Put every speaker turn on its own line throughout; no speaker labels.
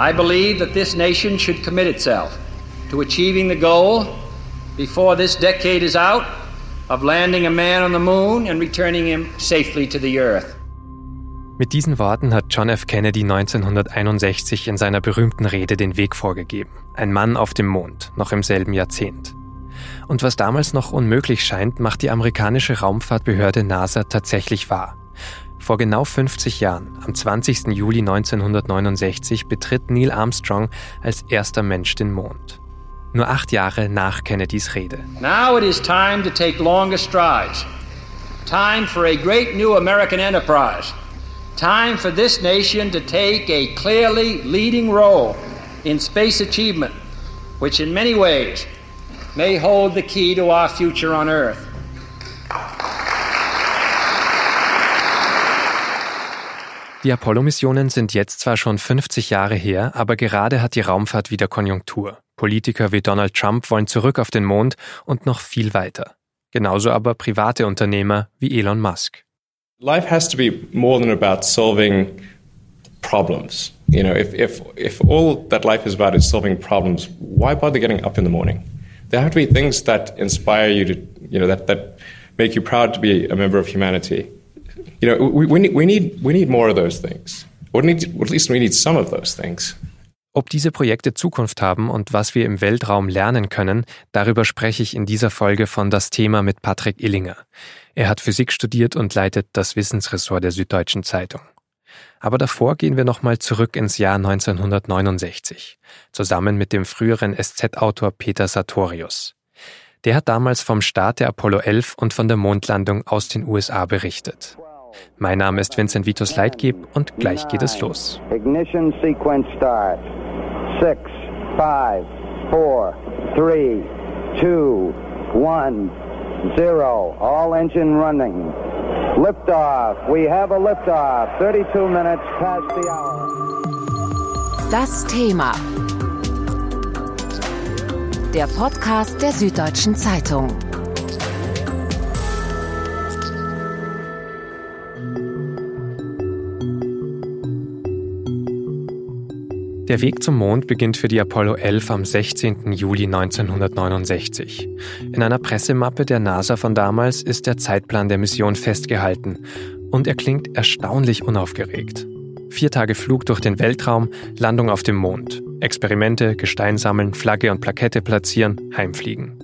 I believe that this nation should commit itself to achieving the goal before this decade is out of landing a man on the moon and returning him safely to the earth.
Mit diesen Worten hat John F. Kennedy 1961 in seiner berühmten Rede den Weg vorgegeben. Ein Mann auf dem Mond, noch im selben Jahrzehnt. Und was damals noch unmöglich scheint, macht die amerikanische Raumfahrtbehörde NASA tatsächlich wahr. Vor genau 50 Jahren, am 20. Juli 1969, betritt Neil Armstrong als erster Mensch den Mond. Nur acht Jahre nach Kennedys Rede.
Now it is time to take longer strides. Time for a great new American enterprise. Time for this nation to take a clearly leading role in space achievement, which in many ways may hold the key to our future on Earth.
Die Apollo-Missionen sind jetzt zwar schon 50 Jahre her, aber gerade hat die Raumfahrt wieder Konjunktur. Politiker wie Donald Trump wollen zurück auf den Mond und noch viel weiter. Genauso aber private Unternehmer wie Elon Musk.
life has to be more than about solving problems. You know, if, if, if all that life is about is solving problems, why bother getting up in the morning? There have to be things that inspire you to, you know, that, that make you proud to be a member of humanity. You know, we, we, need, we, need, we need more of those things. Or, need, or at least we need some of those things.
Ob diese Projekte Zukunft haben und was wir im Weltraum lernen können, darüber spreche ich in dieser Folge von Das Thema mit Patrick Illinger. Er hat Physik studiert und leitet das Wissensressort der Süddeutschen Zeitung. Aber davor gehen wir nochmal zurück ins Jahr 1969, zusammen mit dem früheren SZ-Autor Peter Sartorius. Der hat damals vom Start der Apollo 11 und von der Mondlandung aus den USA berichtet. Mein Name ist Vincent Vitus Leitgeb und gleich geht es los.
Ignition sequence start. Six, five, four, three, two, one, zero. All engine running. Liftoff. We have a liftoff. 32 minutes past the hour.
Das Thema. Der Podcast der Süddeutschen Zeitung.
Der Weg zum Mond beginnt für die Apollo 11 am 16. Juli 1969. In einer Pressemappe der NASA von damals ist der Zeitplan der Mission festgehalten und er klingt erstaunlich unaufgeregt. Vier Tage Flug durch den Weltraum, Landung auf dem Mond, Experimente, Gestein sammeln, Flagge und Plakette platzieren, heimfliegen.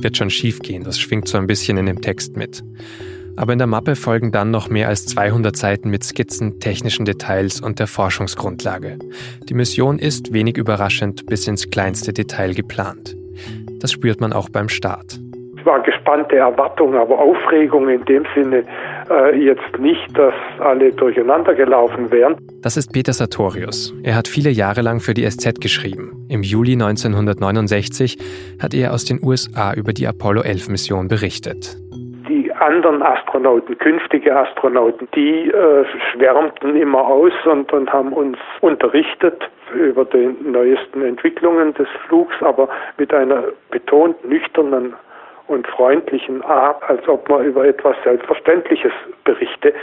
Wird schon schief gehen, das schwingt so ein bisschen in dem Text mit. Aber in der Mappe folgen dann noch mehr als 200 Seiten mit Skizzen, technischen Details und der Forschungsgrundlage. Die Mission ist wenig überraschend bis ins kleinste Detail geplant. Das spürt man auch beim Start.
Es war gespannte Erwartung, aber Aufregung in dem Sinne äh, jetzt nicht, dass alle durcheinander gelaufen wären.
Das ist Peter Sartorius. Er hat viele Jahre lang für die SZ geschrieben. Im Juli 1969 hat er aus den USA über die Apollo 11 Mission berichtet
anderen Astronauten, künftige Astronauten, die äh, schwärmten immer aus und, und haben uns unterrichtet über die neuesten Entwicklungen des Flugs, aber mit einer betont nüchternen und freundlichen Art, als ob man über etwas Selbstverständliches berichte.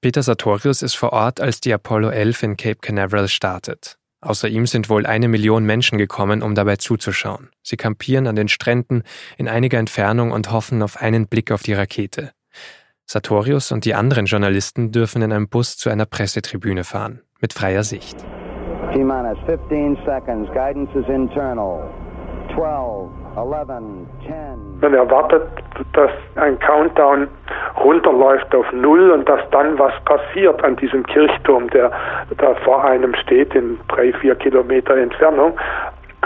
Peter Sartorius ist vor Ort, als die Apollo 11 in Cape Canaveral startet. Außer ihm sind wohl eine Million Menschen gekommen, um dabei zuzuschauen. Sie kampieren an den Stränden in einiger Entfernung und hoffen auf einen Blick auf die Rakete. Sartorius und die anderen Journalisten dürfen in einem Bus zu einer Pressetribüne fahren, mit freier Sicht.
T-minus 15 seconds. Guidance is internal. 12, 11, 10.
Man erwartet, dass ein Countdown runterläuft auf Null und dass dann was passiert an diesem Kirchturm, der da vor einem steht in drei, vier Kilometer Entfernung.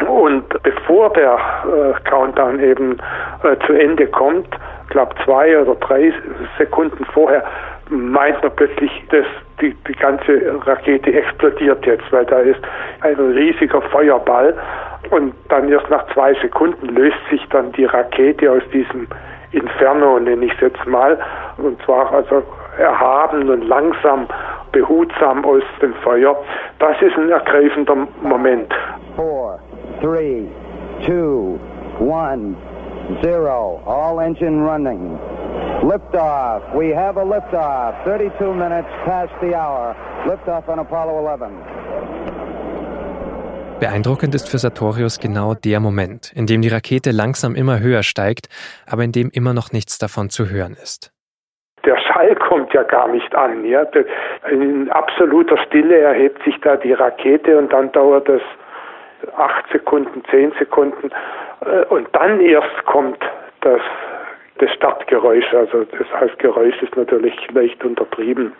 Und bevor der äh, Countdown eben äh, zu Ende kommt, glaube zwei oder drei Sekunden vorher, meint man plötzlich, dass die, die ganze Rakete explodiert jetzt, weil da ist ein riesiger Feuerball und dann erst nach zwei Sekunden löst sich dann die Rakete aus diesem Inferno, nenne ich es jetzt mal, und zwar also erhaben und langsam, behutsam aus dem Feuer. Das ist ein ergreifender Moment.
Four, three, two, one, zero. All engine running. Liftoff. We have a liftoff. 32 minutes past the hour. Liftoff on Apollo 11.
Beeindruckend ist für Sartorius genau der Moment, in dem die Rakete langsam immer höher steigt, aber in dem immer noch nichts davon zu hören ist.
Der Schall kommt ja gar nicht an. Ja? In absoluter Stille erhebt sich da die Rakete und dann dauert es acht Sekunden, zehn Sekunden äh, und dann erst kommt das, das Startgeräusch. Also das heißt, Geräusch ist natürlich leicht untertrieben.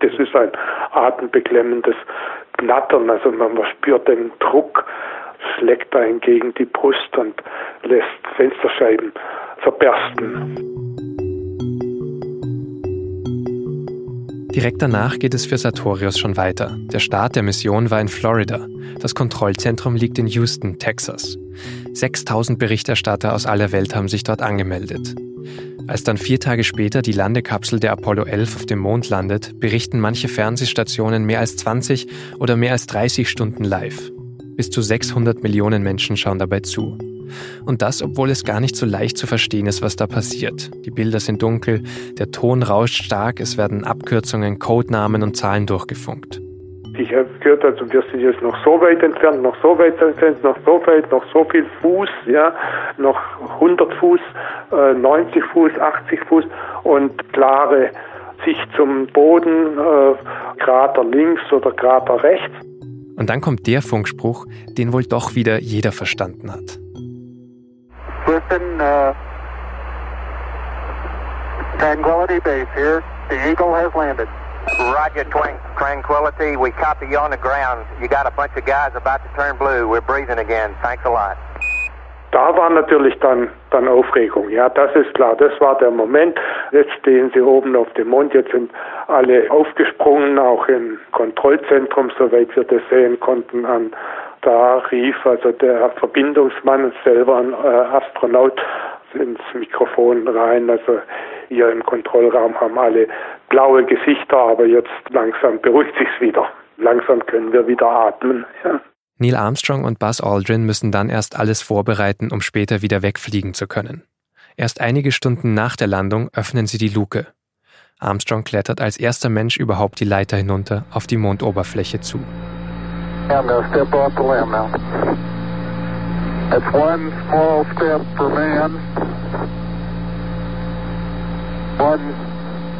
Das ist ein atembeklemmendes Knattern, also man, spürt den Druck, schlägt einen gegen die Brust und lässt Fensterscheiben verbersten.
Direkt danach geht es für Sartorius schon weiter. Der Start der Mission war in Florida. Das Kontrollzentrum liegt in Houston, Texas. 6000 Berichterstatter aus aller Welt haben sich dort angemeldet. Als dann vier Tage später die Landekapsel der Apollo 11 auf dem Mond landet, berichten manche Fernsehstationen mehr als 20 oder mehr als 30 Stunden live. Bis zu 600 Millionen Menschen schauen dabei zu. Und das, obwohl es gar nicht so leicht zu verstehen ist, was da passiert. Die Bilder sind dunkel, der Ton rauscht stark, es werden Abkürzungen, Codenamen und Zahlen durchgefunkt.
Ich habe gehört, also wir sind jetzt noch so weit entfernt, noch so weit entfernt, noch so weit, noch so viel Fuß, ja, noch 100 Fuß, äh, 90 Fuß, 80 Fuß und klare Sicht zum Boden, äh, Krater links oder Krater rechts.
Und dann kommt der Funkspruch, den wohl doch wieder jeder verstanden hat.
Listen, uh, Tranquility Base here. The Eagle has landed.
Roger, twang, Tranquility. We copy you on the ground. You got a bunch of guys about to turn blue. We're breathing again. Thanks a lot.
Da war natürlich dann, dann Aufregung. Ja, das ist klar. Das war der Moment. Jetzt stehen sie oben auf dem Mond. Jetzt sind alle aufgesprungen, auch im Kontrollzentrum, soweit wir das sehen konnten, an da rief also der Verbindungsmann selber ein äh, Astronaut ins Mikrofon rein. Also hier im Kontrollraum haben alle blaue Gesichter, aber jetzt langsam beruhigt sich's wieder. Langsam können wir wieder atmen. Ja.
Neil Armstrong und Buzz Aldrin müssen dann erst alles vorbereiten, um später wieder wegfliegen zu können. Erst einige Stunden nach der Landung öffnen sie die Luke. Armstrong klettert als erster Mensch überhaupt die Leiter hinunter auf die Mondoberfläche zu.
I'm going to step off the limb now. That's one small step for man, one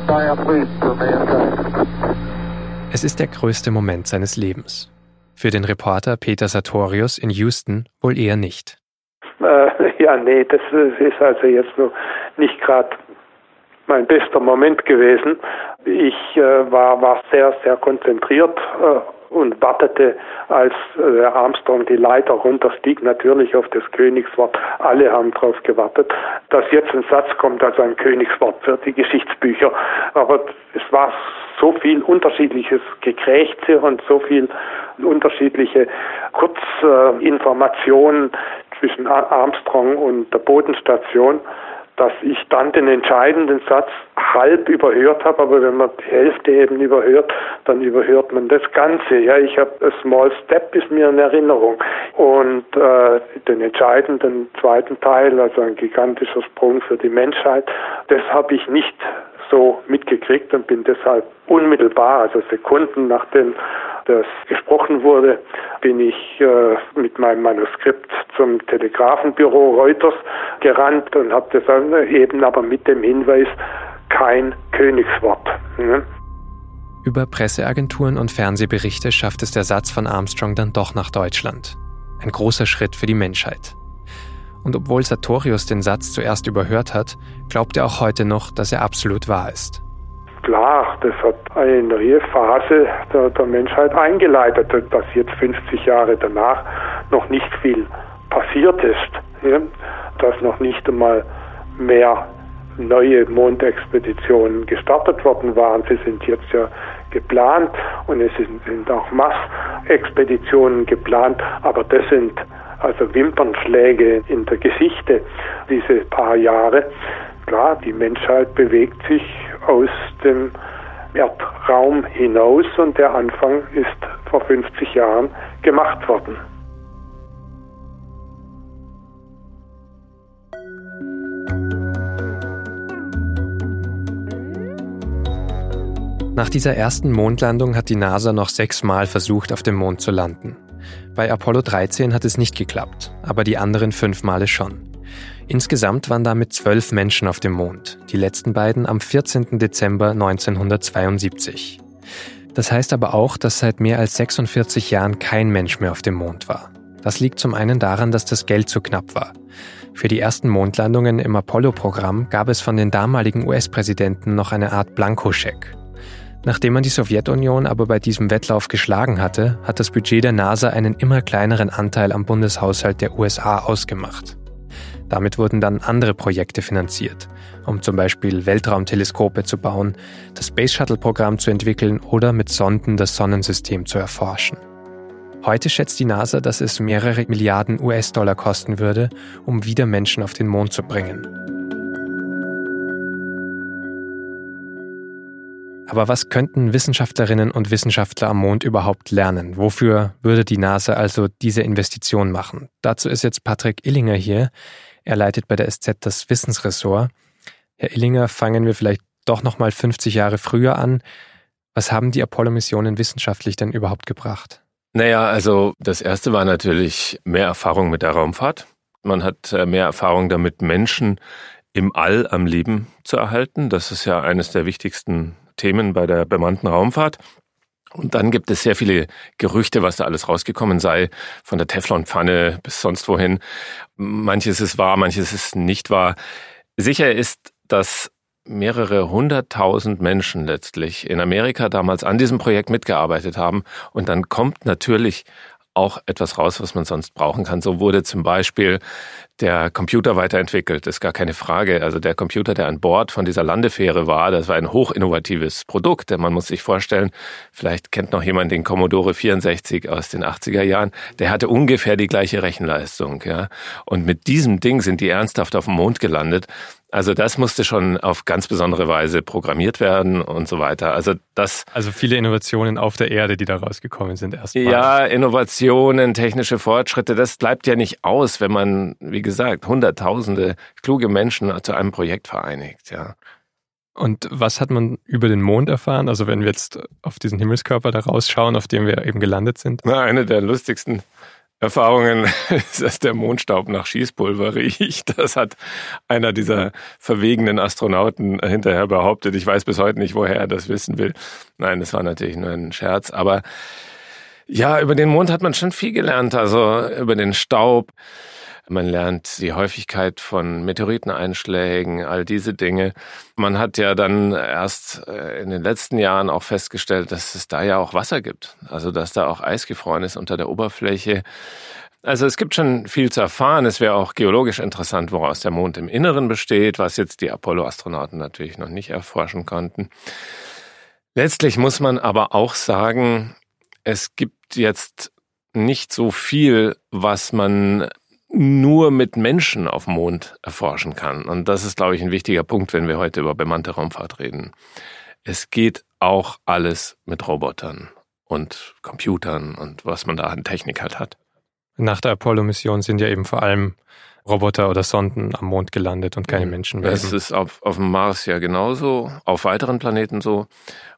giant leap for mankind.
Es ist der größte Moment seines Lebens. Für den Reporter Peter Sartorius in Houston wohl eher nicht.
Äh, ja, nee, das ist also jetzt nur nicht gerade mein bester Moment gewesen. Ich äh, war, war sehr, sehr konzentriert äh, und wartete, als äh, Armstrong die Leiter runterstieg, natürlich auf das Königswort. Alle haben darauf gewartet, dass jetzt ein Satz kommt, also ein Königswort für die Geschichtsbücher. Aber es war so viel unterschiedliches Gekrächze und so viel unterschiedliche Kurzinformationen zwischen Armstrong und der Bodenstation dass ich dann den entscheidenden Satz halb überhört habe, aber wenn man die Hälfte eben überhört, dann überhört man das Ganze. Ja, ich habe a small step ist mir in Erinnerung und äh, den entscheidenden zweiten Teil, also ein gigantischer Sprung für die Menschheit, das habe ich nicht so mitgekriegt und bin deshalb unmittelbar, also Sekunden nachdem das gesprochen wurde, bin ich äh, mit meinem Manuskript zum Telegrafenbüro Reuters gerannt und habe das eben aber mit dem Hinweis, kein Königswort. Ne?
Über Presseagenturen und Fernsehberichte schafft es der Satz von Armstrong dann doch nach Deutschland. Ein großer Schritt für die Menschheit. Und obwohl Sartorius den Satz zuerst überhört hat, glaubt er auch heute noch, dass er absolut wahr ist
klar, das hat eine neue Phase der, der Menschheit eingeleitet, dass jetzt 50 Jahre danach noch nicht viel passiert ist, ja? dass noch nicht einmal mehr neue Mondexpeditionen gestartet worden waren. Sie sind jetzt ja geplant und es sind, auch Massexpeditionen geplant, aber das sind also Wimpernschläge in der Geschichte, diese paar Jahre. Klar, die Menschheit bewegt sich aus dem Erdraum hinaus und der Anfang ist vor 50 Jahren gemacht worden.
Nach dieser ersten Mondlandung hat die NASA noch sechsmal versucht, auf dem Mond zu landen. Bei Apollo 13 hat es nicht geklappt, aber die anderen fünf Male schon. Insgesamt waren damit zwölf Menschen auf dem Mond, die letzten beiden am 14. Dezember 1972. Das heißt aber auch, dass seit mehr als 46 Jahren kein Mensch mehr auf dem Mond war. Das liegt zum einen daran, dass das Geld zu knapp war. Für die ersten Mondlandungen im Apollo-Programm gab es von den damaligen US-Präsidenten noch eine Art Blankoscheck. Nachdem man die Sowjetunion aber bei diesem Wettlauf geschlagen hatte, hat das Budget der NASA einen immer kleineren Anteil am Bundeshaushalt der USA ausgemacht. Damit wurden dann andere Projekte finanziert, um zum Beispiel Weltraumteleskope zu bauen, das Space Shuttle-Programm zu entwickeln oder mit Sonden das Sonnensystem zu erforschen. Heute schätzt die NASA, dass es mehrere Milliarden US-Dollar kosten würde, um wieder Menschen auf den Mond zu bringen. Aber was könnten Wissenschaftlerinnen und Wissenschaftler am Mond überhaupt lernen? Wofür würde die NASA also diese Investition machen? Dazu ist jetzt Patrick Illinger hier. Er leitet bei der SZ das Wissensressort. Herr Illinger, fangen wir vielleicht doch noch mal 50 Jahre früher an. Was haben die Apollo-Missionen wissenschaftlich denn überhaupt gebracht?
Naja, also das erste war natürlich mehr Erfahrung mit der Raumfahrt. Man hat äh, mehr Erfahrung damit, Menschen im All am Leben zu erhalten. Das ist ja eines der wichtigsten Themen bei der bemannten Raumfahrt. Und dann gibt es sehr viele Gerüchte, was da alles rausgekommen sei, von der Teflonpfanne bis sonst wohin. Manches ist wahr, manches ist nicht wahr. Sicher ist, dass mehrere hunderttausend Menschen letztlich in Amerika damals an diesem Projekt mitgearbeitet haben. Und dann kommt natürlich auch etwas raus, was man sonst brauchen kann. So wurde zum Beispiel der Computer weiterentwickelt, ist gar keine Frage. Also der Computer, der an Bord von dieser Landefähre war, das war ein hochinnovatives Produkt. Denn man muss sich vorstellen, vielleicht kennt noch jemand den Commodore 64 aus den 80er Jahren, der hatte ungefähr die gleiche Rechenleistung. Ja? Und mit diesem Ding sind die ernsthaft auf dem Mond gelandet. Also das musste schon auf ganz besondere Weise programmiert werden und so weiter. Also das.
Also viele Innovationen auf der Erde, die da rausgekommen sind erstmal.
Ja, Innovationen, technische Fortschritte, das bleibt ja nicht aus, wenn man, wie gesagt, hunderttausende kluge Menschen zu einem Projekt vereinigt, ja.
Und was hat man über den Mond erfahren? Also wenn wir jetzt auf diesen Himmelskörper da rausschauen, auf dem wir eben gelandet sind?
Na, eine der lustigsten Erfahrungen dass der Mondstaub nach Schießpulver riecht. Das hat einer dieser verwegenen Astronauten hinterher behauptet. Ich weiß bis heute nicht, woher er das wissen will. Nein, das war natürlich nur ein Scherz. Aber ja, über den Mond hat man schon viel gelernt. Also über den Staub. Man lernt die Häufigkeit von Meteoriteneinschlägen, all diese Dinge. Man hat ja dann erst äh, in den letzten Jahren auch festgestellt, dass es da ja auch Wasser gibt. Also dass da auch Eis gefroren ist unter der Oberfläche. Also es gibt schon viel zu erfahren. Es wäre auch geologisch interessant, woraus der Mond im Inneren besteht, was jetzt die Apollo-Astronauten natürlich noch nicht erforschen konnten. Letztlich muss man aber auch sagen, es gibt jetzt nicht so viel, was man nur mit Menschen auf dem Mond erforschen kann. Und das ist, glaube ich, ein wichtiger Punkt, wenn wir heute über bemannte Raumfahrt reden. Es geht auch alles mit Robotern und Computern und was man da an Technik halt hat.
Nach der Apollo-Mission sind ja eben vor allem Roboter oder Sonden am Mond gelandet und keine Menschen mehr.
Das ist auf, auf dem Mars ja genauso, auf weiteren Planeten so.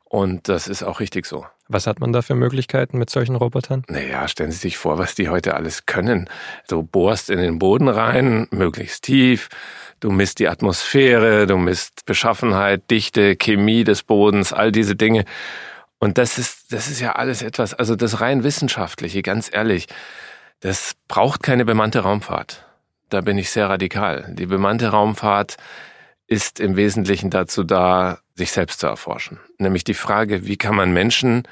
Und das ist auch richtig so.
Was hat man da für Möglichkeiten mit solchen Robotern?
Naja, stellen Sie sich vor, was die heute alles können. Du bohrst in den Boden rein, möglichst tief. Du misst die Atmosphäre, du misst Beschaffenheit, Dichte, Chemie des Bodens, all diese Dinge. Und das ist, das ist ja alles etwas, also das rein wissenschaftliche, ganz ehrlich, das braucht keine bemannte Raumfahrt. Da bin ich sehr radikal. Die bemannte Raumfahrt ist im Wesentlichen dazu da, sich selbst zu erforschen. Nämlich die Frage, wie kann man Menschen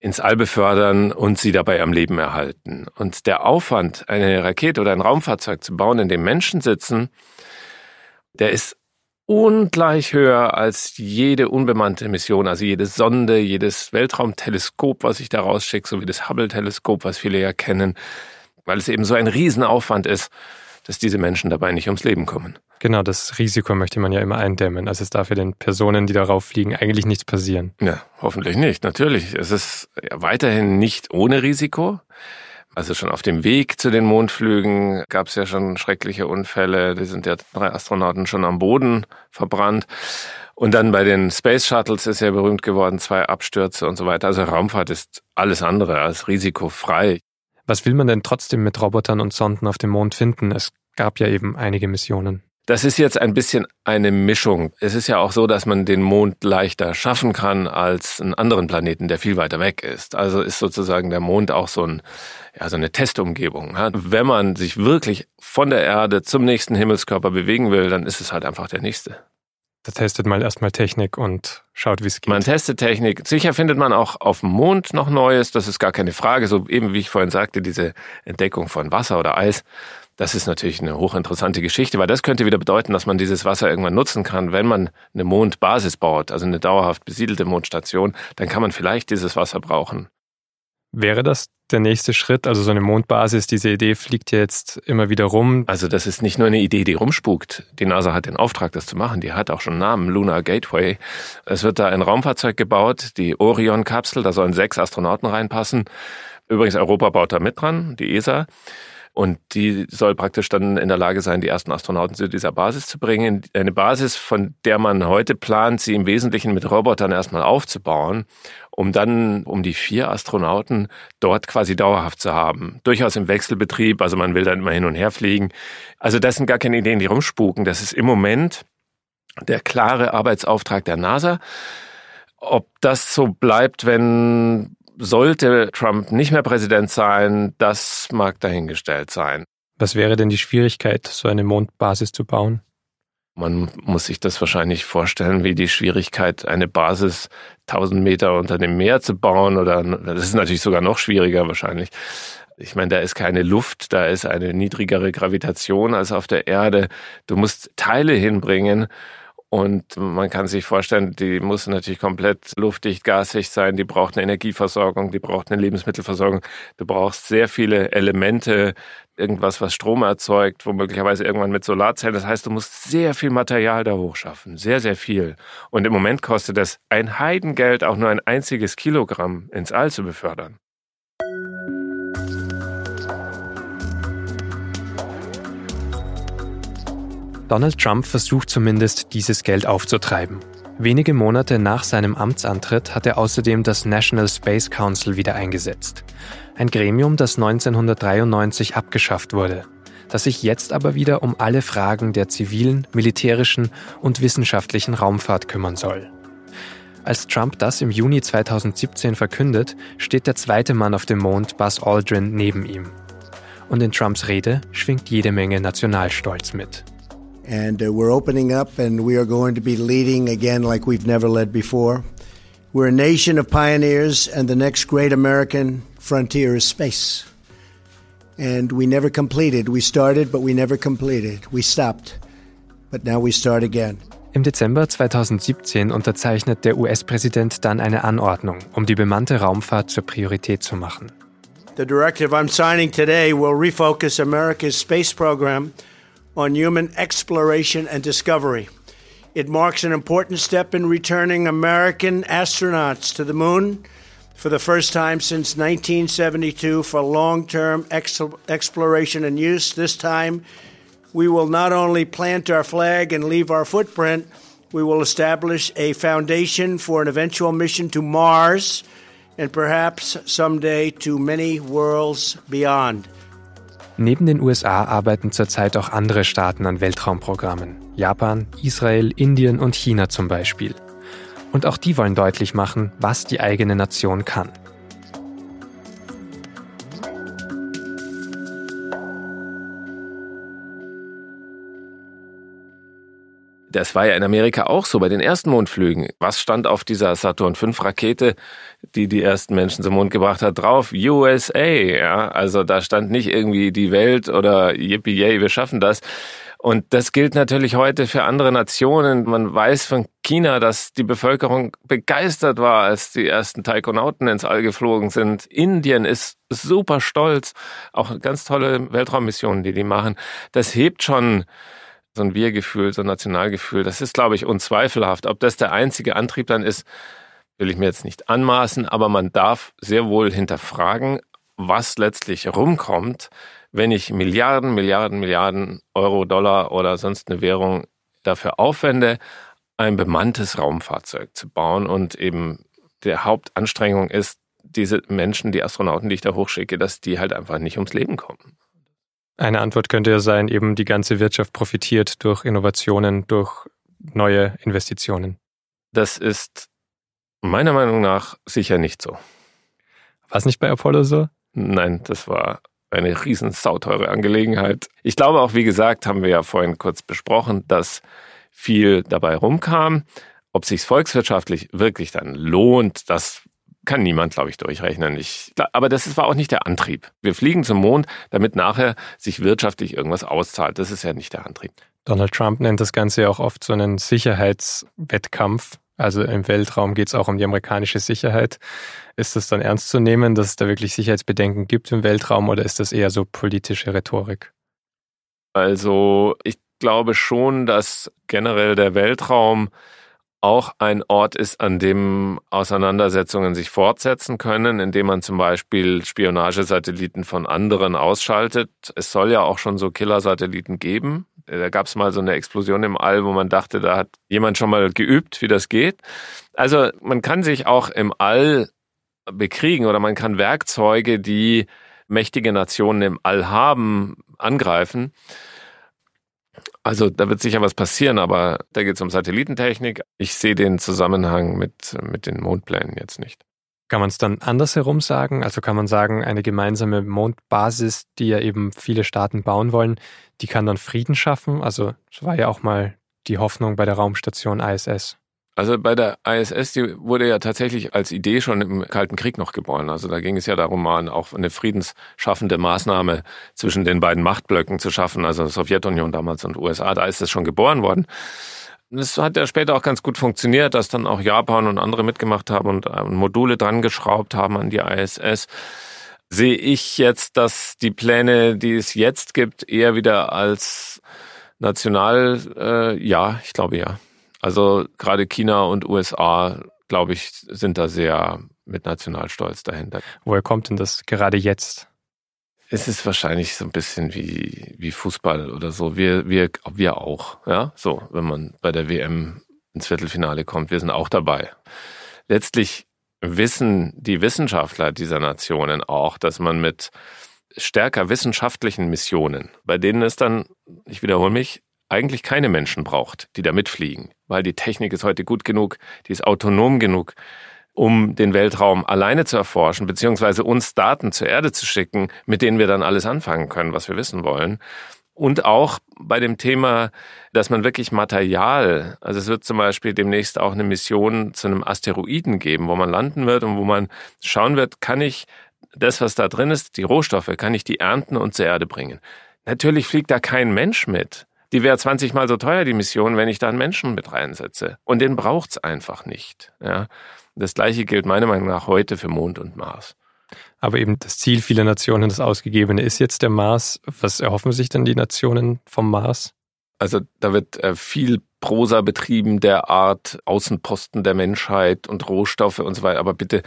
ins All befördern und sie dabei am Leben erhalten. Und der Aufwand, eine Rakete oder ein Raumfahrzeug zu bauen, in dem Menschen sitzen, der ist ungleich höher als jede unbemannte Mission, also jede Sonde, jedes Weltraumteleskop, was ich da rausschicke, so wie das Hubble-Teleskop, was viele ja kennen, weil es eben so ein Riesenaufwand ist, dass diese Menschen dabei nicht ums Leben kommen.
Genau, das Risiko möchte man ja immer eindämmen. Also es darf ja den Personen, die darauf fliegen, eigentlich nichts passieren.
Ja, hoffentlich nicht. Natürlich. Es ist weiterhin nicht ohne Risiko. Also schon auf dem Weg zu den Mondflügen gab es ja schon schreckliche Unfälle. Die sind ja drei Astronauten schon am Boden verbrannt. Und dann bei den Space Shuttles ist ja berühmt geworden, zwei Abstürze und so weiter. Also Raumfahrt ist alles andere als risikofrei.
Was will man denn trotzdem mit Robotern und Sonden auf dem Mond finden? Es gab ja eben einige Missionen.
Das ist jetzt ein bisschen eine Mischung. Es ist ja auch so, dass man den Mond leichter schaffen kann als einen anderen Planeten, der viel weiter weg ist. Also ist sozusagen der Mond auch so, ein, ja, so eine Testumgebung. Wenn man sich wirklich von der Erde zum nächsten Himmelskörper bewegen will, dann ist es halt einfach der nächste.
Da testet man erstmal Technik und schaut, wie es geht.
Man testet Technik. Sicher findet man auch auf dem Mond noch Neues, das ist gar keine Frage. So eben wie ich vorhin sagte, diese Entdeckung von Wasser oder Eis das ist natürlich eine hochinteressante Geschichte, weil das könnte wieder bedeuten, dass man dieses Wasser irgendwann nutzen kann, wenn man eine Mondbasis baut, also eine dauerhaft besiedelte Mondstation, dann kann man vielleicht dieses Wasser brauchen.
Wäre das der nächste Schritt? Also so eine Mondbasis, diese Idee fliegt ja jetzt immer wieder rum.
Also das ist nicht nur eine Idee, die rumspukt. Die NASA hat den Auftrag, das zu machen. Die hat auch schon einen Namen, Lunar Gateway. Es wird da ein Raumfahrzeug gebaut, die Orion-Kapsel, da sollen sechs Astronauten reinpassen. Übrigens, Europa baut da mit dran, die ESA. Und die soll praktisch dann in der Lage sein, die ersten Astronauten zu dieser Basis zu bringen. Eine Basis, von der man heute plant, sie im Wesentlichen mit Robotern erstmal aufzubauen, um dann um die vier Astronauten dort quasi dauerhaft zu haben. Durchaus im Wechselbetrieb, also man will dann immer hin und her fliegen. Also das sind gar keine Ideen, die rumspuken. Das ist im Moment der klare Arbeitsauftrag der NASA. Ob das so bleibt, wenn sollte Trump nicht mehr Präsident sein, das mag dahingestellt sein.
Was wäre denn die Schwierigkeit, so eine Mondbasis zu bauen?
Man muss sich das wahrscheinlich vorstellen, wie die Schwierigkeit, eine Basis 1000 Meter unter dem Meer zu bauen oder das ist natürlich sogar noch schwieriger wahrscheinlich. Ich meine, da ist keine Luft, da ist eine niedrigere Gravitation als auf der Erde. Du musst Teile hinbringen und man kann sich vorstellen, die muss natürlich komplett luftdicht, gasig sein, die braucht eine Energieversorgung, die braucht eine Lebensmittelversorgung. Du brauchst sehr viele Elemente, irgendwas, was Strom erzeugt, womöglicherweise irgendwann mit Solarzellen. Das heißt, du musst sehr viel Material da hochschaffen, sehr, sehr viel. Und im Moment kostet es ein Heidengeld, auch nur ein einziges Kilogramm ins All zu befördern.
Donald Trump versucht zumindest, dieses Geld aufzutreiben. Wenige Monate nach seinem Amtsantritt hat er außerdem das National Space Council wieder eingesetzt. Ein Gremium, das 1993 abgeschafft wurde, das sich jetzt aber wieder um alle Fragen der zivilen, militärischen und wissenschaftlichen Raumfahrt kümmern soll. Als Trump das im Juni 2017 verkündet, steht der zweite Mann auf dem Mond, Buzz Aldrin, neben ihm. Und in Trumps Rede schwingt jede Menge Nationalstolz mit.
And uh, we're opening up and we are going to be leading again like we've never led before. We're a nation of pioneers, and the next great American frontier is space. And we never completed. We started, but we never completed. We stopped, but now we start again.
Im Dezember 2017 unterzeichnet der US-Präsident dann eine Anordnung, um die bemannte Raumfahrt zur Priorität zu machen.
The directive I'm signing today will refocus America's space program on human exploration and discovery. It marks an important step in returning American astronauts to the moon for the first time since 1972 for long term ex- exploration and use. This time, we will not only plant our flag and leave our footprint, we will establish a foundation for an eventual mission to Mars and perhaps someday to many worlds beyond.
Neben den USA arbeiten zurzeit auch andere Staaten an Weltraumprogrammen. Japan, Israel, Indien und China zum Beispiel. Und auch die wollen deutlich machen, was die eigene Nation kann.
Das war ja in Amerika auch so bei den ersten Mondflügen. Was stand auf dieser Saturn V Rakete, die die ersten Menschen zum Mond gebracht hat, drauf? USA, ja. Also da stand nicht irgendwie die Welt oder yippie yay, wir schaffen das. Und das gilt natürlich heute für andere Nationen. Man weiß von China, dass die Bevölkerung begeistert war, als die ersten Taikonauten ins All geflogen sind. Indien ist super stolz. Auch ganz tolle Weltraummissionen, die die machen. Das hebt schon so ein Wir-Gefühl, so ein Nationalgefühl, das ist, glaube ich, unzweifelhaft. Ob das der einzige Antrieb dann ist, will ich mir jetzt nicht anmaßen, aber man darf sehr wohl hinterfragen, was letztlich rumkommt, wenn ich Milliarden, Milliarden, Milliarden Euro, Dollar oder sonst eine Währung dafür aufwende, ein bemanntes Raumfahrzeug zu bauen und eben der Hauptanstrengung ist, diese Menschen, die Astronauten, die ich da hochschicke, dass die halt einfach nicht ums Leben kommen.
Eine Antwort könnte ja sein, eben die ganze Wirtschaft profitiert durch Innovationen, durch neue Investitionen.
Das ist meiner Meinung nach sicher nicht so.
War es nicht bei Apollo so?
Nein, das war eine riesen sauteure Angelegenheit. Ich glaube auch, wie gesagt, haben wir ja vorhin kurz besprochen, dass viel dabei rumkam. Ob sich volkswirtschaftlich wirklich dann lohnt, das kann niemand, glaube ich, durchrechnen. Ich, aber das war auch nicht der Antrieb. Wir fliegen zum Mond, damit nachher sich wirtschaftlich irgendwas auszahlt. Das ist ja nicht der Antrieb.
Donald Trump nennt das Ganze ja auch oft so einen Sicherheitswettkampf. Also im Weltraum geht es auch um die amerikanische Sicherheit. Ist das dann ernst zu nehmen, dass es da wirklich Sicherheitsbedenken gibt im Weltraum oder ist das eher so politische Rhetorik?
Also ich glaube schon, dass generell der Weltraum auch ein Ort ist, an dem Auseinandersetzungen sich fortsetzen können, indem man zum Beispiel Spionagesatelliten von anderen ausschaltet. Es soll ja auch schon so Killersatelliten geben. Da gab es mal so eine Explosion im All, wo man dachte, da hat jemand schon mal geübt, wie das geht. Also man kann sich auch im All bekriegen oder man kann Werkzeuge, die mächtige Nationen im All haben, angreifen. Also da wird sicher was passieren, aber da geht es um Satellitentechnik. Ich sehe den Zusammenhang mit, mit den Mondplänen jetzt nicht.
Kann man es dann andersherum sagen? Also kann man sagen, eine gemeinsame Mondbasis, die ja eben viele Staaten bauen wollen, die kann dann Frieden schaffen? Also das war ja auch mal die Hoffnung bei der Raumstation ISS.
Also bei der ISS, die wurde ja tatsächlich als Idee schon im Kalten Krieg noch geboren. Also da ging es ja darum, mal auch eine friedensschaffende Maßnahme zwischen den beiden Machtblöcken zu schaffen, also Sowjetunion damals und USA. Da ist es schon geboren worden. Das hat ja später auch ganz gut funktioniert, dass dann auch Japan und andere mitgemacht haben und äh, Module dran geschraubt haben an die ISS. Sehe ich jetzt, dass die Pläne, die es jetzt gibt, eher wieder als national, äh, ja, ich glaube ja. Also gerade China und USA, glaube ich, sind da sehr mit Nationalstolz dahinter.
Woher kommt denn das gerade jetzt?
Es ist wahrscheinlich so ein bisschen wie, wie Fußball oder so. Wir, wir, wir auch, ja. So, wenn man bei der WM ins Viertelfinale kommt, wir sind auch dabei. Letztlich wissen die Wissenschaftler dieser Nationen auch, dass man mit stärker wissenschaftlichen Missionen, bei denen es dann, ich wiederhole mich, eigentlich keine Menschen braucht, die da mitfliegen, weil die Technik ist heute gut genug, die ist autonom genug, um den Weltraum alleine zu erforschen, beziehungsweise uns Daten zur Erde zu schicken, mit denen wir dann alles anfangen können, was wir wissen wollen. Und auch bei dem Thema, dass man wirklich Material, also es wird zum Beispiel demnächst auch eine Mission zu einem Asteroiden geben, wo man landen wird und wo man schauen wird, kann ich das, was da drin ist, die Rohstoffe, kann ich die ernten und zur Erde bringen. Natürlich fliegt da kein Mensch mit die wäre 20 mal so teuer, die Mission, wenn ich da einen Menschen mit reinsetze. Und den braucht's einfach nicht. Ja. Das gleiche gilt meiner Meinung nach heute für Mond und Mars.
Aber eben das Ziel vieler Nationen, das Ausgegebene, ist jetzt der Mars. Was erhoffen sich denn die Nationen vom Mars?
Also da wird äh, viel Prosa betrieben der Art Außenposten der Menschheit und Rohstoffe und so weiter. Aber bitte,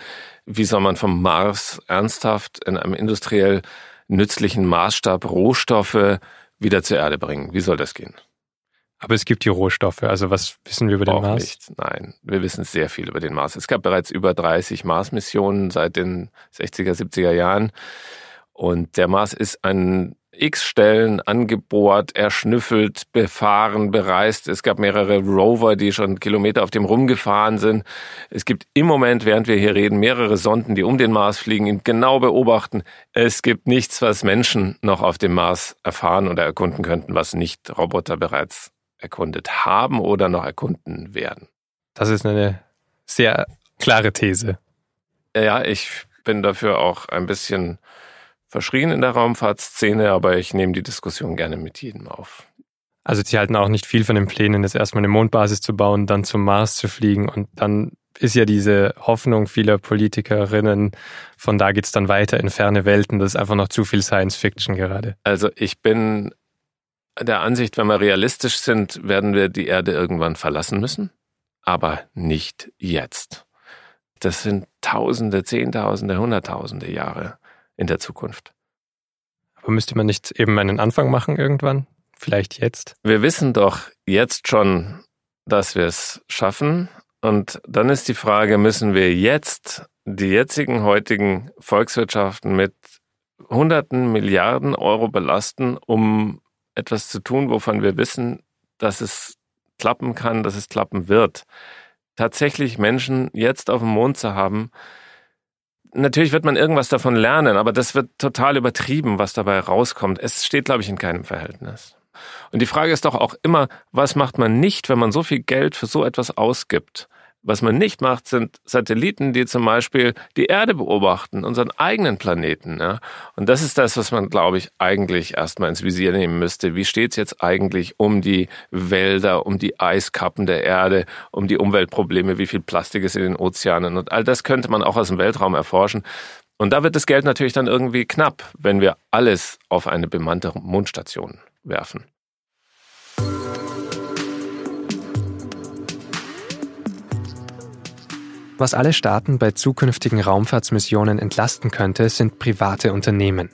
wie soll man vom Mars ernsthaft in einem industriell nützlichen Maßstab Rohstoffe wieder zur Erde bringen. Wie soll das gehen?
Aber es gibt die Rohstoffe. Also was wissen wir über den
Auch
Mars?
Nicht. Nein, wir wissen sehr viel über den Mars. Es gab bereits über 30 Mars-Missionen seit den 60er, 70er Jahren. Und der Mars ist ein x Stellen angebohrt, erschnüffelt, befahren, bereist. Es gab mehrere Rover, die schon Kilometer auf dem rumgefahren sind. Es gibt im Moment, während wir hier reden, mehrere Sonden, die um den Mars fliegen, ihn genau beobachten. Es gibt nichts, was Menschen noch auf dem Mars erfahren oder erkunden könnten, was nicht Roboter bereits erkundet haben oder noch erkunden werden.
Das ist eine sehr klare These.
Ja, ich bin dafür auch ein bisschen verschrien in der Raumfahrtszene, aber ich nehme die Diskussion gerne mit jedem auf.
Also Sie halten auch nicht viel von den Plänen, jetzt erstmal eine Mondbasis zu bauen, dann zum Mars zu fliegen und dann ist ja diese Hoffnung vieler Politikerinnen, von da geht's dann weiter in ferne Welten, das ist einfach noch zu viel Science Fiction gerade.
Also ich bin der Ansicht, wenn wir realistisch sind, werden wir die Erde irgendwann verlassen müssen, aber nicht jetzt. Das sind Tausende, Zehntausende, Hunderttausende Jahre in der Zukunft.
Aber müsste man nicht eben einen Anfang machen irgendwann? Vielleicht jetzt?
Wir wissen doch jetzt schon, dass wir es schaffen. Und dann ist die Frage, müssen wir jetzt die jetzigen heutigen Volkswirtschaften mit hunderten Milliarden Euro belasten, um etwas zu tun, wovon wir wissen, dass es klappen kann, dass es klappen wird. Tatsächlich Menschen jetzt auf dem Mond zu haben, natürlich wird man irgendwas davon lernen, aber das wird total übertrieben, was dabei rauskommt. Es steht, glaube ich, in keinem Verhältnis. Und die Frage ist doch auch immer, was macht man nicht, wenn man so viel Geld für so etwas ausgibt? Was man nicht macht, sind Satelliten, die zum Beispiel die Erde beobachten, unseren eigenen Planeten. Ja? Und das ist das, was man, glaube ich, eigentlich erstmal ins Visier nehmen müsste. Wie steht es jetzt eigentlich um die Wälder, um die Eiskappen der Erde, um die Umweltprobleme, wie viel Plastik ist in den Ozeanen? Und all das könnte man auch aus dem Weltraum erforschen. Und da wird das Geld natürlich dann irgendwie knapp, wenn wir alles auf eine bemannte Mondstation werfen.
Was alle Staaten bei zukünftigen Raumfahrtsmissionen entlasten könnte, sind private Unternehmen.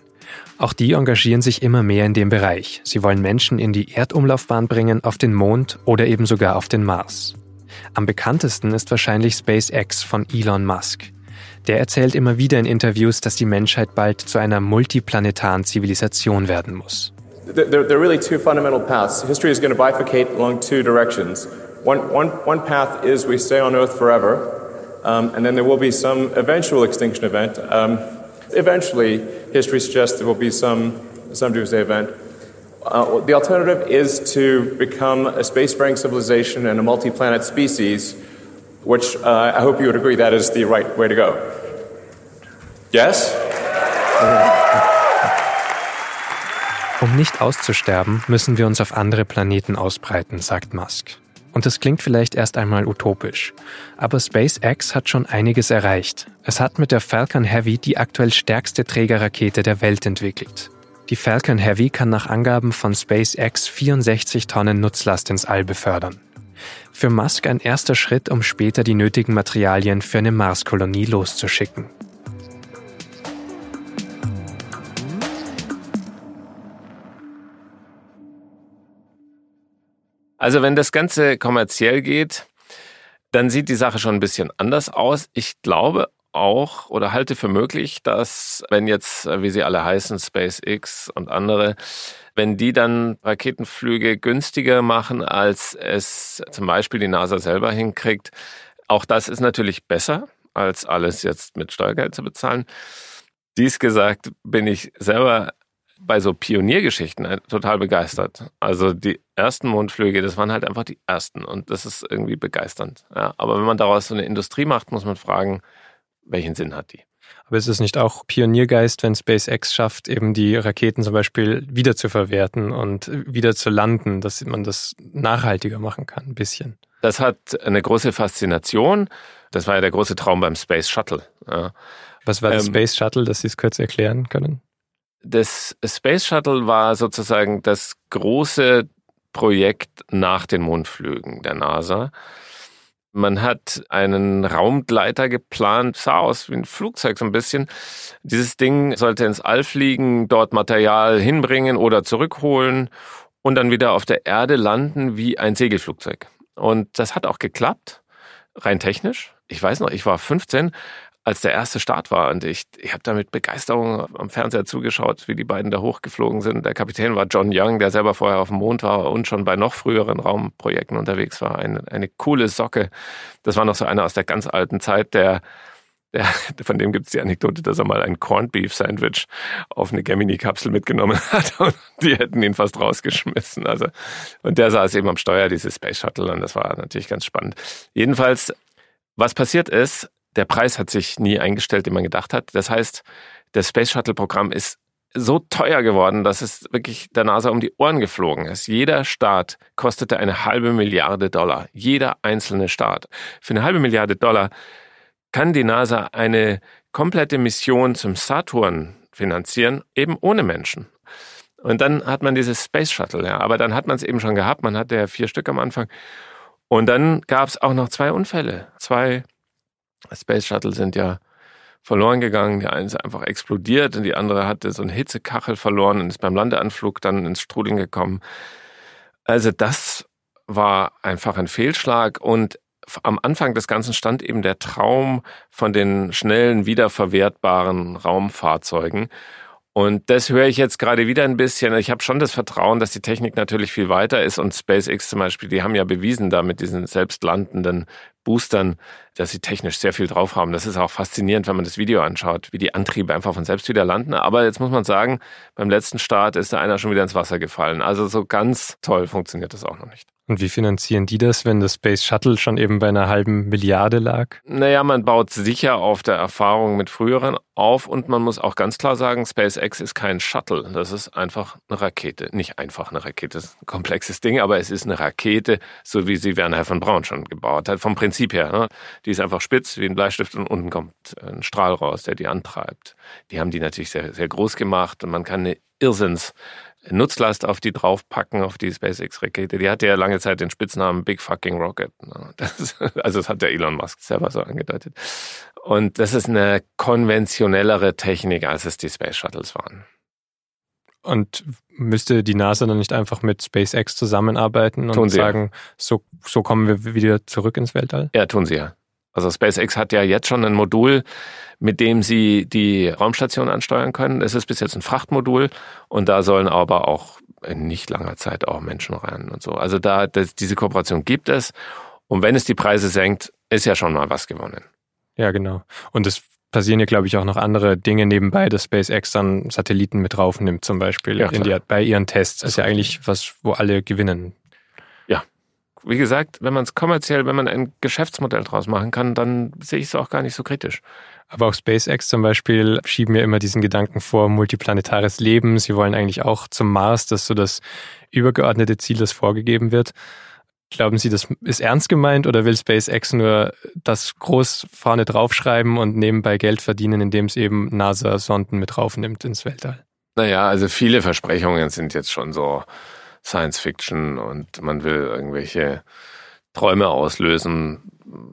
Auch die engagieren sich immer mehr in dem Bereich. Sie wollen Menschen in die Erdumlaufbahn bringen, auf den Mond oder eben sogar auf den Mars. Am bekanntesten ist wahrscheinlich SpaceX von Elon Musk. Der erzählt immer wieder in Interviews, dass die Menschheit bald zu einer multiplanetaren Zivilisation werden muss.
There, there are really two fundamental paths. History is going to bifurcate along two directions. One, one, one path is we stay on Earth forever, Um, and then there will be some eventual extinction event. Um, eventually, history suggests there will be some, some doomsday event. Uh, the alternative is to become a spacefaring civilization and a multi planet species, which uh, I hope you would agree that is the right way to go. Yes?
Um nicht auszusterben, müssen wir uns auf andere Planeten ausbreiten, sagt Musk. Und das klingt vielleicht erst einmal utopisch. Aber SpaceX hat schon einiges erreicht. Es hat mit der Falcon Heavy die aktuell stärkste Trägerrakete der Welt entwickelt. Die Falcon Heavy kann nach Angaben von SpaceX 64 Tonnen Nutzlast ins All befördern. Für Musk ein erster Schritt, um später die nötigen Materialien für eine Marskolonie loszuschicken.
Also wenn das Ganze kommerziell geht, dann sieht die Sache schon ein bisschen anders aus. Ich glaube auch oder halte für möglich, dass wenn jetzt, wie sie alle heißen, SpaceX und andere, wenn die dann Raketenflüge günstiger machen, als es zum Beispiel die NASA selber hinkriegt, auch das ist natürlich besser, als alles jetzt mit Steuergeld zu bezahlen. Dies gesagt, bin ich selber bei so Pioniergeschichten äh, total begeistert. Also die ersten Mondflüge, das waren halt einfach die ersten und das ist irgendwie begeisternd. Ja, aber wenn man daraus so eine Industrie macht, muss man fragen, welchen Sinn hat die?
Aber ist es nicht auch Pioniergeist, wenn SpaceX schafft, eben die Raketen zum Beispiel wieder zu verwerten und wieder zu landen, dass man das nachhaltiger machen kann, ein bisschen?
Das hat eine große Faszination. Das war ja der große Traum beim Space Shuttle. Ja.
Was war das ähm, Space Shuttle, dass Sie es kurz erklären können?
Das Space Shuttle war sozusagen das große Projekt nach den Mondflügen der NASA. Man hat einen Raumgleiter geplant, sah aus wie ein Flugzeug so ein bisschen. Dieses Ding sollte ins All fliegen, dort Material hinbringen oder zurückholen und dann wieder auf der Erde landen wie ein Segelflugzeug. Und das hat auch geklappt, rein technisch. Ich weiß noch, ich war 15, als der erste Start war. Und ich, ich habe da mit Begeisterung am Fernseher zugeschaut, wie die beiden da hochgeflogen sind. Der Kapitän war John Young, der selber vorher auf dem Mond war und schon bei noch früheren Raumprojekten unterwegs war. Eine, eine coole Socke. Das war noch so einer aus der ganz alten Zeit, der der, von dem gibt es die Anekdote, dass er mal ein Corned Beef Sandwich auf eine Gemini-Kapsel mitgenommen hat und die hätten ihn fast rausgeschmissen. Also, und der saß eben am Steuer dieses Space Shuttle und das war natürlich ganz spannend. Jedenfalls, was passiert ist, der Preis hat sich nie eingestellt, den man gedacht hat. Das heißt, das Space Shuttle Programm ist so teuer geworden, dass es wirklich der NASA um die Ohren geflogen ist. Jeder Start kostete eine halbe Milliarde Dollar. Jeder einzelne Start. Für eine halbe Milliarde Dollar kann die NASA eine komplette Mission zum Saturn finanzieren, eben ohne Menschen. Und dann hat man dieses Space Shuttle, ja. Aber dann hat man es eben schon gehabt. Man hatte ja vier Stück am Anfang. Und dann gab es auch noch zwei Unfälle. Zwei Space Shuttle sind ja verloren gegangen. Die eine ist einfach explodiert und die andere hatte so eine Hitzekachel verloren und ist beim Landeanflug dann ins Strudeln gekommen. Also das war einfach ein Fehlschlag und am Anfang des Ganzen stand eben der Traum von den schnellen, wiederverwertbaren Raumfahrzeugen. Und das höre ich jetzt gerade wieder ein bisschen. Ich habe schon das Vertrauen, dass die Technik natürlich viel weiter ist und SpaceX zum Beispiel, die haben ja bewiesen da mit diesen selbstlandenden Boostern, dass sie technisch sehr viel drauf haben. Das ist auch faszinierend, wenn man das Video anschaut, wie die Antriebe einfach von selbst wieder landen. Aber jetzt muss man sagen, beim letzten Start ist da einer schon wieder ins Wasser gefallen. Also so ganz toll funktioniert das auch noch nicht.
Und wie finanzieren die das, wenn das Space Shuttle schon eben bei einer halben Milliarde lag?
Naja, man baut sicher auf der Erfahrung mit früheren auf und man muss auch ganz klar sagen, SpaceX ist kein Shuttle. Das ist einfach eine Rakete. Nicht einfach eine Rakete, das ist ein komplexes Ding, aber es ist eine Rakete, so wie sie Werner von Braun schon gebaut hat, vom Prinzip her. Ne? Die ist einfach spitz wie ein Bleistift und unten kommt ein Strahl raus, der die antreibt. Die haben die natürlich sehr, sehr groß gemacht und man kann eine Irrsinns Nutzlast auf die draufpacken, auf die SpaceX-Rakete. Die hatte ja lange Zeit den Spitznamen Big Fucking Rocket. Das, also das hat der Elon Musk selber so angedeutet. Und das ist eine konventionellere Technik, als es die Space Shuttles waren.
Und müsste die NASA dann nicht einfach mit SpaceX zusammenarbeiten und sagen, so, so kommen wir wieder zurück ins Weltall?
Ja, tun sie ja. Also SpaceX hat ja jetzt schon ein Modul, mit dem sie die Raumstation ansteuern können. Es ist bis jetzt ein Frachtmodul und da sollen aber auch in nicht langer Zeit auch Menschen rein und so. Also da das, diese Kooperation gibt es und wenn es die Preise senkt, ist ja schon mal was gewonnen.
Ja, genau. Und es passieren ja, glaube ich, auch noch andere Dinge nebenbei, dass SpaceX dann Satelliten mit draufnimmt, zum Beispiel ja, die, bei ihren Tests. Das ist ja eigentlich was, wo alle gewinnen
wie gesagt, wenn man es kommerziell, wenn man ein Geschäftsmodell draus machen kann, dann sehe ich es auch gar nicht so kritisch.
Aber auch SpaceX zum Beispiel schieben ja immer diesen Gedanken vor, multiplanetares Leben. Sie wollen eigentlich auch zum Mars, das ist so das übergeordnete Ziel, das vorgegeben wird. Glauben Sie, das ist ernst gemeint oder will SpaceX nur das groß vorne draufschreiben und nebenbei Geld verdienen, indem es eben NASA-Sonden mit draufnimmt ins Weltall?
Naja, also viele Versprechungen sind jetzt schon so Science Fiction und man will irgendwelche Träume auslösen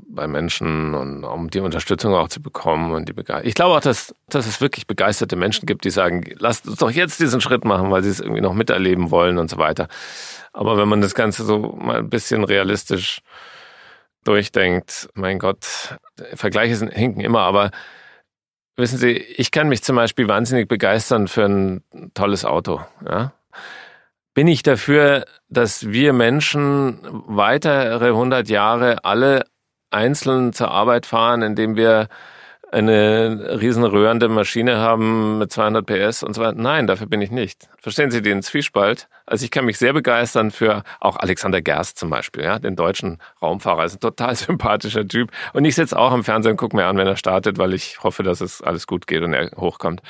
bei Menschen und um die Unterstützung auch zu bekommen und die Begeisterung. Ich glaube auch, dass, dass es wirklich begeisterte Menschen gibt, die sagen, lasst uns doch jetzt diesen Schritt machen, weil sie es irgendwie noch miterleben wollen und so weiter. Aber wenn man das Ganze so mal ein bisschen realistisch durchdenkt, mein Gott, Vergleiche sind, hinken immer, aber wissen Sie, ich kann mich zum Beispiel wahnsinnig begeistern für ein tolles Auto. Ja? Bin ich dafür, dass wir Menschen weitere 100 Jahre alle einzeln zur Arbeit fahren, indem wir eine riesenröhrende Maschine haben mit 200 PS und so weiter. Nein, dafür bin ich nicht. Verstehen Sie den Zwiespalt? Also ich kann mich sehr begeistern für auch Alexander Gerst zum Beispiel, ja, den deutschen Raumfahrer. ist ein total sympathischer Typ. Und ich sitze auch am Fernsehen und gucke mir an, wenn er startet, weil ich hoffe, dass es alles gut geht und er hochkommt.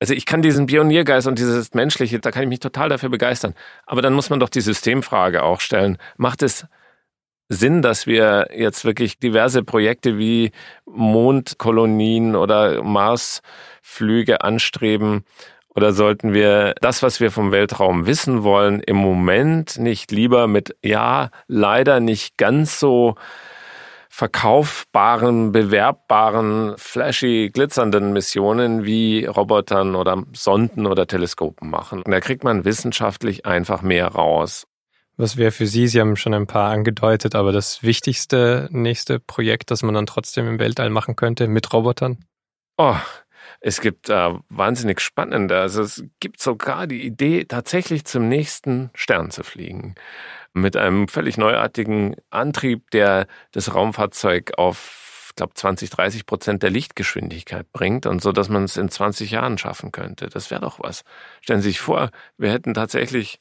Also ich kann diesen Pioniergeist und dieses Menschliche, da kann ich mich total dafür begeistern. Aber dann muss man doch die Systemfrage auch stellen. Macht es Sinn, dass wir jetzt wirklich diverse Projekte wie Mondkolonien oder Marsflüge anstreben? Oder sollten wir das, was wir vom Weltraum wissen wollen, im Moment nicht lieber mit, ja, leider nicht ganz so verkaufbaren, bewerbbaren, flashy, glitzernden Missionen wie Robotern oder Sonden oder Teleskopen machen. Und da kriegt man wissenschaftlich einfach mehr raus.
Was wäre für Sie, Sie haben schon ein paar angedeutet, aber das wichtigste nächste Projekt, das man dann trotzdem im Weltall machen könnte mit Robotern?
Oh, es gibt äh, wahnsinnig spannende. Also es gibt sogar die Idee, tatsächlich zum nächsten Stern zu fliegen mit einem völlig neuartigen Antrieb, der das Raumfahrzeug auf, ich glaube, 20, 30 Prozent der Lichtgeschwindigkeit bringt und so, dass man es in 20 Jahren schaffen könnte. Das wäre doch was. Stellen Sie sich vor, wir hätten tatsächlich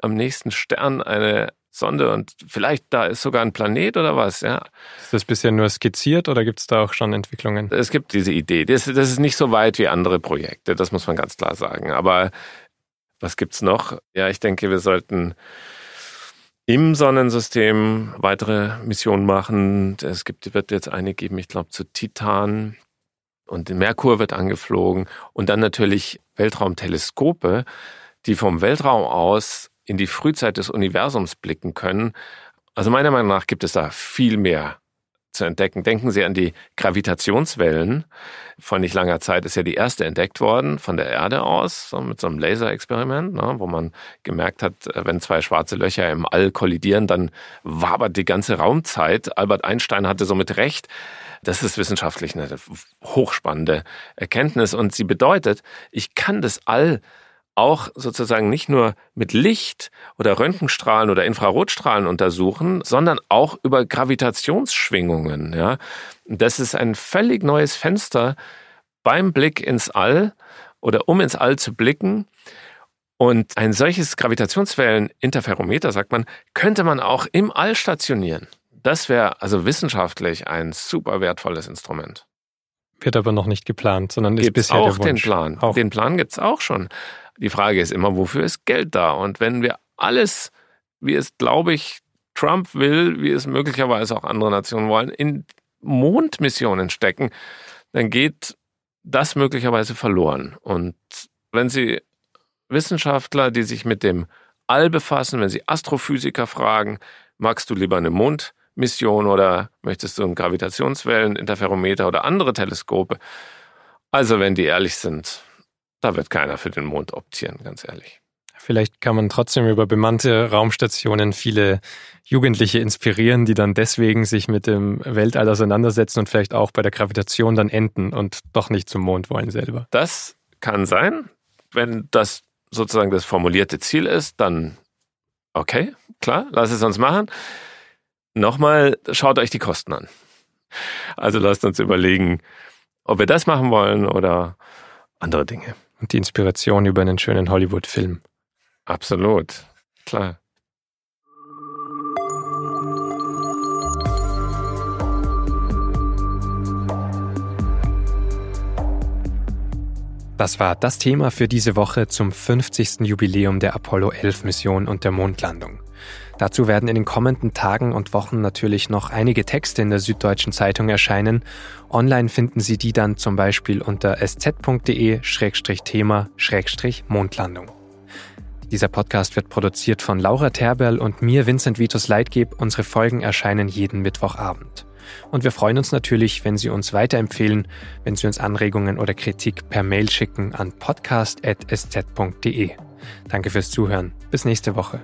am nächsten Stern eine Sonde und vielleicht da ist sogar ein Planet oder was, ja.
Ist das bisher nur skizziert oder gibt es da auch schon Entwicklungen?
Es gibt diese Idee. Das, das, ist nicht so weit wie andere Projekte, das muss man ganz klar sagen. Aber was gibt's noch? Ja, ich denke, wir sollten im Sonnensystem weitere Missionen machen. Es gibt, wird jetzt eine geben, ich glaube, zu Titan. Und Merkur wird angeflogen. Und dann natürlich Weltraumteleskope, die vom Weltraum aus in die Frühzeit des Universums blicken können. Also meiner Meinung nach gibt es da viel mehr zu entdecken. Denken Sie an die Gravitationswellen. Vor nicht langer Zeit ist ja die erste entdeckt worden von der Erde aus, so mit so einem Laserexperiment, ne, wo man gemerkt hat, wenn zwei schwarze Löcher im All kollidieren, dann wabert die ganze Raumzeit. Albert Einstein hatte somit recht. Das ist wissenschaftlich eine hochspannende Erkenntnis und sie bedeutet, ich kann das All auch sozusagen nicht nur mit Licht oder Röntgenstrahlen oder Infrarotstrahlen untersuchen, sondern auch über Gravitationsschwingungen. Ja, das ist ein völlig neues Fenster beim Blick ins All oder um ins All zu blicken. Und ein solches Gravitationswelleninterferometer, sagt man, könnte man auch im All stationieren. Das wäre also wissenschaftlich ein super wertvolles Instrument.
Wird aber noch nicht geplant, sondern
ist
gibt's
bisher auch der Wunsch. den Plan. Auch. Den Plan gibt's auch schon. Die Frage ist immer, wofür ist Geld da? Und wenn wir alles, wie es, glaube ich, Trump will, wie es möglicherweise auch andere Nationen wollen, in Mondmissionen stecken, dann geht das möglicherweise verloren. Und wenn Sie Wissenschaftler, die sich mit dem All befassen, wenn Sie Astrophysiker fragen, magst du lieber eine Mondmission oder möchtest du ein Gravitationswelleninterferometer oder andere Teleskope? Also wenn die ehrlich sind, da wird keiner für den Mond optieren, ganz ehrlich.
Vielleicht kann man trotzdem über bemannte Raumstationen viele Jugendliche inspirieren, die dann deswegen sich mit dem Weltall auseinandersetzen und vielleicht auch bei der Gravitation dann enden und doch nicht zum Mond wollen selber.
Das kann sein. Wenn das sozusagen das formulierte Ziel ist, dann okay, klar, lass es uns machen. Nochmal, schaut euch die Kosten an. Also lasst uns überlegen, ob wir das machen wollen oder andere Dinge
und die Inspiration über einen schönen Hollywood-Film.
Absolut, klar.
Das war das Thema für diese Woche zum 50. Jubiläum der Apollo 11 Mission und der Mondlandung. Dazu werden in den kommenden Tagen und Wochen natürlich noch einige Texte in der Süddeutschen Zeitung erscheinen. Online finden Sie die dann zum Beispiel unter sz.de-thema-mondlandung. Dieser Podcast wird produziert von Laura Terberl und mir, Vincent Vitus Leitgeb. Unsere Folgen erscheinen jeden Mittwochabend. Und wir freuen uns natürlich, wenn Sie uns weiterempfehlen, wenn Sie uns Anregungen oder Kritik per Mail schicken an podcast.sz.de. Danke fürs Zuhören. Bis nächste Woche.